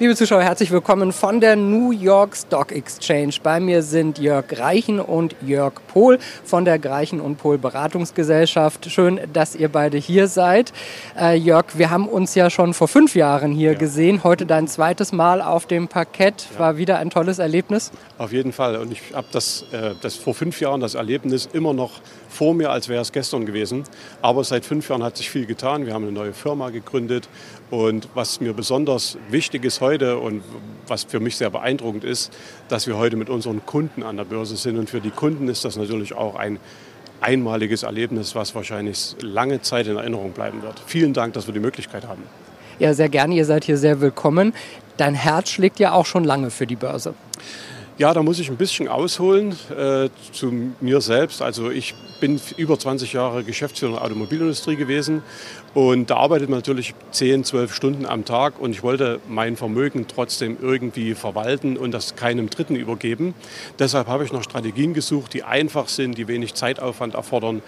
Liebe Zuschauer, herzlich willkommen von der New York Stock Exchange. Bei mir sind Jörg Greichen und Jörg Pohl von der Greichen und Pohl Beratungsgesellschaft. Schön, dass ihr beide hier seid. Äh, Jörg, wir haben uns ja schon vor fünf Jahren hier ja. gesehen. Heute dein zweites Mal auf dem Parkett. Ja. War wieder ein tolles Erlebnis? Auf jeden Fall. Und ich habe das, äh, das vor fünf Jahren, das Erlebnis, immer noch vor mir, als wäre es gestern gewesen. Aber seit fünf Jahren hat sich viel getan. Wir haben eine neue Firma gegründet. Und was mir besonders wichtig ist heute und was für mich sehr beeindruckend ist, dass wir heute mit unseren Kunden an der Börse sind. Und für die Kunden ist das natürlich auch ein einmaliges Erlebnis, was wahrscheinlich lange Zeit in Erinnerung bleiben wird. Vielen Dank, dass wir die Möglichkeit haben. Ja, sehr gerne. Ihr seid hier sehr willkommen. Dein Herz schlägt ja auch schon lange für die Börse. Ja, da muss ich ein bisschen ausholen äh, zu mir selbst. Also ich bin über 20 Jahre Geschäftsführer der Automobilindustrie gewesen und da arbeitet man natürlich 10, 12 Stunden am Tag und ich wollte mein Vermögen trotzdem irgendwie verwalten und das keinem Dritten übergeben. Deshalb habe ich noch Strategien gesucht, die einfach sind, die wenig Zeitaufwand erfordern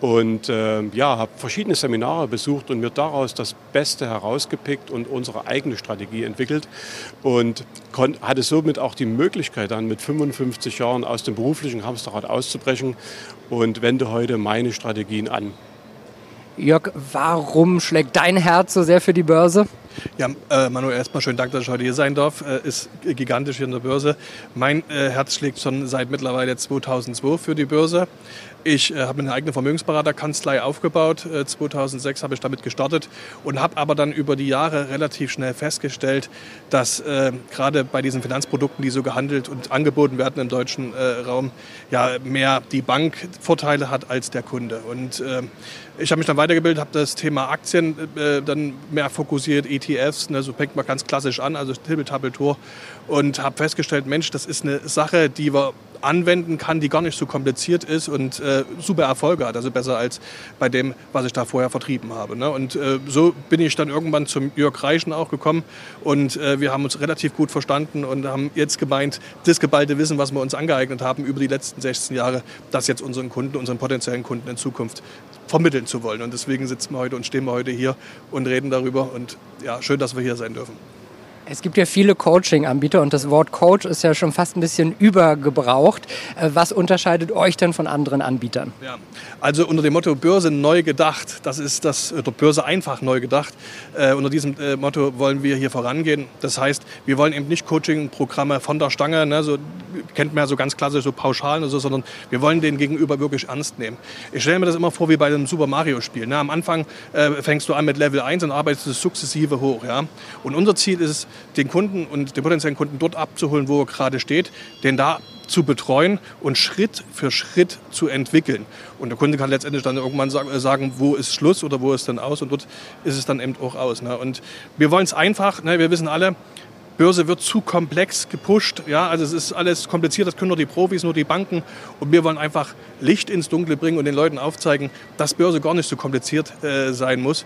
und äh, ja, habe verschiedene Seminare besucht und mir daraus das Beste herausgepickt und unsere eigene Strategie entwickelt und hatte somit auch die Möglichkeit, dann mit 55 Jahren aus dem beruflichen Hamsterrad auszubrechen und wende heute meine Strategien an. Jörg, warum schlägt dein Herz so sehr für die Börse? Ja, äh, Manuel, erstmal schönen Dank, dass ich heute hier sein darf. Äh, ist gigantisch hier in der Börse. Mein äh, Herz schlägt schon seit mittlerweile 2002 für die Börse. Ich äh, habe eine eigene Vermögensberaterkanzlei aufgebaut. Äh, 2006 habe ich damit gestartet und habe aber dann über die Jahre relativ schnell festgestellt, dass äh, gerade bei diesen Finanzprodukten, die so gehandelt und angeboten werden im deutschen äh, Raum, ja mehr die Bank Vorteile hat als der Kunde. Und äh, ich habe mich dann weitergebildet, habe das Thema Aktien äh, dann mehr fokussiert, ETFs, ne, so fängt man ganz klassisch an, also Tibbel-Tabbel-Tor und habe festgestellt, Mensch, das ist eine Sache, die man anwenden kann, die gar nicht so kompliziert ist und äh, super Erfolge hat. Also besser als bei dem, was ich da vorher vertrieben habe. Ne? Und äh, so bin ich dann irgendwann zum Jörg Reichen auch gekommen und äh, wir haben uns relativ gut verstanden und haben jetzt gemeint, das geballte Wissen, was wir uns angeeignet haben über die letzten 16 Jahre, das jetzt unseren Kunden, unseren potenziellen Kunden in Zukunft vermitteln zu wollen. Und deswegen sitzen wir heute und stehen wir heute hier und reden darüber. Und ja, schön, dass wir hier sein dürfen. Es gibt ja viele Coaching-Anbieter und das Wort Coach ist ja schon fast ein bisschen übergebraucht. Äh, was unterscheidet euch denn von anderen Anbietern? Ja, also unter dem Motto Börse neu gedacht, das ist das, oder Börse einfach neu gedacht, äh, unter diesem äh, Motto wollen wir hier vorangehen. Das heißt, wir wollen eben nicht Coaching-Programme von der Stange, ne, so kennt man ja so ganz klassisch so pauschal, so, sondern wir wollen den Gegenüber wirklich ernst nehmen. Ich stelle mir das immer vor wie bei einem Super Mario-Spiel. Ne? Am Anfang äh, fängst du an mit Level 1 und arbeitest sukzessive hoch. Ja? Und unser Ziel ist es, den Kunden und den potenziellen Kunden dort abzuholen, wo er gerade steht, den da zu betreuen und Schritt für Schritt zu entwickeln. Und der Kunde kann letztendlich dann irgendwann sagen, wo ist Schluss oder wo ist dann aus und dort ist es dann eben auch aus. Ne? Und wir wollen es einfach, ne? wir wissen alle, Börse wird zu komplex gepusht. Ja, also es ist alles kompliziert, das können nur die Profis, nur die Banken. Und wir wollen einfach Licht ins Dunkle bringen und den Leuten aufzeigen, dass Börse gar nicht so kompliziert äh, sein muss.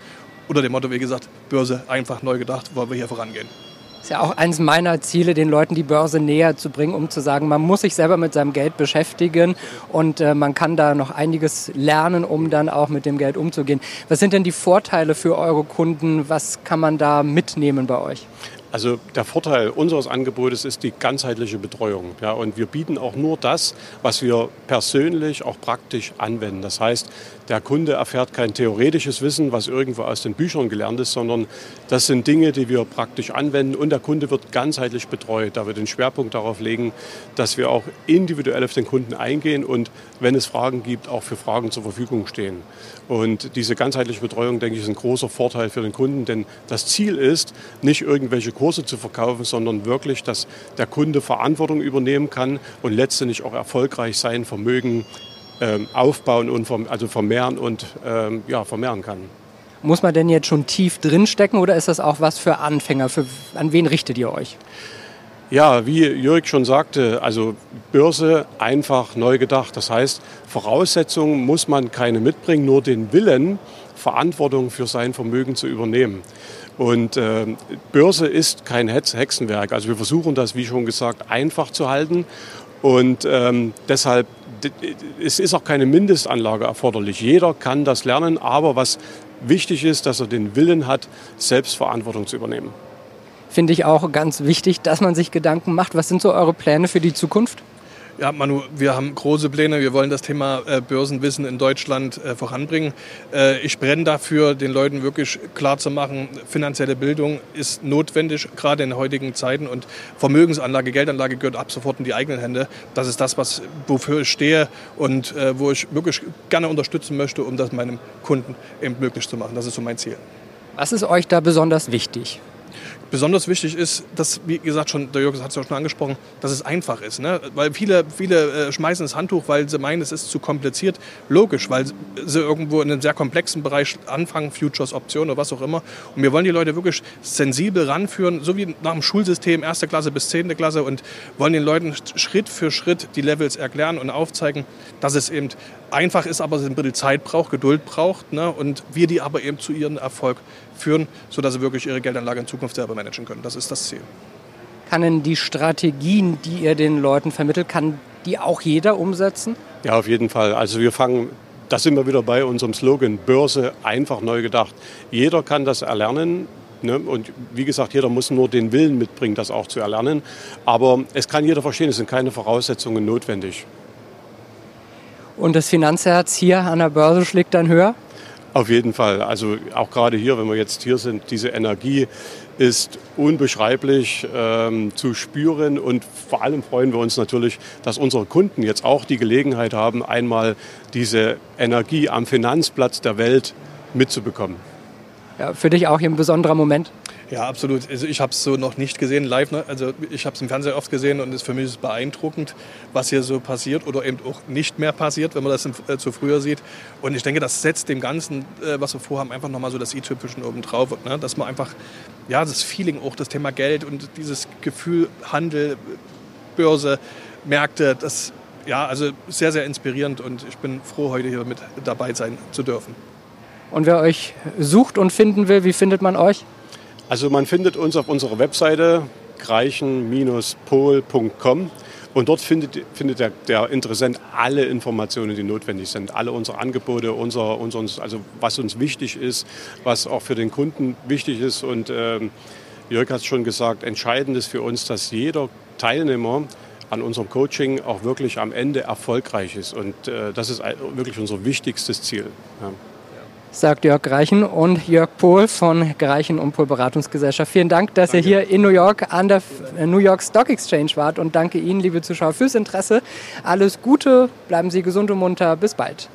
Unter dem Motto, wie gesagt, Börse einfach neu gedacht, wollen wir hier vorangehen. Ist ja auch eines meiner Ziele, den Leuten die Börse näher zu bringen, um zu sagen, man muss sich selber mit seinem Geld beschäftigen und äh, man kann da noch einiges lernen, um dann auch mit dem Geld umzugehen. Was sind denn die Vorteile für eure Kunden? Was kann man da mitnehmen bei euch? Also der Vorteil unseres Angebotes ist die ganzheitliche Betreuung. Ja, und wir bieten auch nur das, was wir persönlich auch praktisch anwenden. Das heißt, der Kunde erfährt kein theoretisches Wissen, was irgendwo aus den Büchern gelernt ist, sondern das sind Dinge, die wir praktisch anwenden und der Kunde wird ganzheitlich betreut. Da wir den Schwerpunkt darauf legen, dass wir auch individuell auf den Kunden eingehen und wenn es Fragen gibt, auch für Fragen zur Verfügung stehen. Und diese ganzheitliche Betreuung, denke ich, ist ein großer Vorteil für den Kunden, denn das Ziel ist, nicht irgendwelche Kurse zu verkaufen, sondern wirklich, dass der Kunde Verantwortung übernehmen kann und letztendlich auch erfolgreich sein Vermögen ähm, aufbauen und also vermehren und ähm, ja, vermehren kann. Muss man denn jetzt schon tief drinstecken oder ist das auch was für Anfänger? Für, an wen richtet ihr euch? Ja, wie Jörg schon sagte, also Börse einfach neu gedacht. Das heißt, Voraussetzungen muss man keine mitbringen, nur den Willen, Verantwortung für sein Vermögen zu übernehmen. Und äh, Börse ist kein Hexenwerk. Also wir versuchen das, wie schon gesagt, einfach zu halten. Und ähm, deshalb es ist auch keine Mindestanlage erforderlich. Jeder kann das lernen, aber was wichtig ist, dass er den Willen hat, Selbstverantwortung zu übernehmen. Finde ich auch ganz wichtig, dass man sich Gedanken macht. Was sind so eure Pläne für die Zukunft? Ja, Manu, wir haben große Pläne. Wir wollen das Thema äh, Börsenwissen in Deutschland äh, voranbringen. Äh, ich brenne dafür, den Leuten wirklich klar zu machen, finanzielle Bildung ist notwendig, gerade in heutigen Zeiten. Und Vermögensanlage, Geldanlage gehört ab sofort in die eigenen Hände. Das ist das, was, wofür ich stehe und äh, wo ich wirklich gerne unterstützen möchte, um das meinem Kunden eben möglich zu machen. Das ist so mein Ziel. Was ist euch da besonders wichtig? Besonders wichtig ist, dass, wie gesagt, schon, der Jürgen hat es ja schon angesprochen, dass es einfach ist. Ne? Weil viele, viele äh, schmeißen das Handtuch, weil sie meinen, es ist zu kompliziert. Logisch, weil sie irgendwo in einem sehr komplexen Bereich anfangen, Futures, Optionen oder was auch immer. Und wir wollen die Leute wirklich sensibel ranführen, so wie nach dem Schulsystem, erste Klasse bis zehnte Klasse und wollen den Leuten Schritt für Schritt die Levels erklären und aufzeigen, dass es eben einfach ist, aber es ein bisschen Zeit braucht, Geduld braucht ne? und wir die aber eben zu ihrem Erfolg führen, sodass sie wirklich ihre Geldanlage in Zukunft selber managen können. Das ist das Ziel. Kann denn die Strategien, die ihr den Leuten vermittelt, kann die auch jeder umsetzen? Ja, auf jeden Fall. Also wir fangen, da sind wir wieder bei unserem Slogan, Börse einfach neu gedacht. Jeder kann das erlernen. Ne? Und wie gesagt, jeder muss nur den Willen mitbringen, das auch zu erlernen. Aber es kann jeder verstehen, es sind keine Voraussetzungen notwendig. Und das Finanzherz hier an der Börse schlägt dann höher? Auf jeden Fall. Also auch gerade hier, wenn wir jetzt hier sind, diese Energie ist unbeschreiblich ähm, zu spüren und vor allem freuen wir uns natürlich, dass unsere Kunden jetzt auch die Gelegenheit haben, einmal diese Energie am Finanzplatz der Welt mitzubekommen. Ja, für dich auch hier ein besonderer Moment? Ja, absolut. Also ich habe es so noch nicht gesehen live. Ne? Also ich habe es im Fernseher oft gesehen und es für mich ist beeindruckend, was hier so passiert oder eben auch nicht mehr passiert, wenn man das äh, zu früher sieht. Und ich denke, das setzt dem Ganzen, äh, was wir vorhaben, einfach nochmal so das i-Typischen oben drauf. Ne? Dass man einfach, ja, das Feeling auch, das Thema Geld und dieses Gefühl, Handel, Börse, Märkte, das, ja, also sehr, sehr inspirierend und ich bin froh, heute hier mit dabei sein zu dürfen. Und wer euch sucht und finden will, wie findet man euch? Also man findet uns auf unserer Webseite greichen-pol.com und dort findet, findet der, der, Interessent alle Informationen, die notwendig sind, alle unsere Angebote, unser, unser, also was uns wichtig ist, was auch für den Kunden wichtig ist. Und ähm, Jörg hat es schon gesagt, entscheidend ist für uns, dass jeder Teilnehmer an unserem Coaching auch wirklich am Ende erfolgreich ist. Und äh, das ist wirklich unser wichtigstes Ziel. Ja sagt Jörg Greichen und Jörg Pohl von Greichen und Pohl Beratungsgesellschaft. Vielen Dank, dass danke. ihr hier in New York an der New York Stock Exchange wart und danke Ihnen, liebe Zuschauer, fürs Interesse. Alles Gute, bleiben Sie gesund und munter. Bis bald.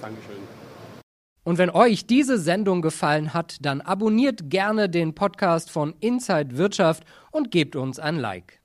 Dankeschön. Und wenn euch diese Sendung gefallen hat, dann abonniert gerne den Podcast von Inside Wirtschaft und gebt uns ein Like.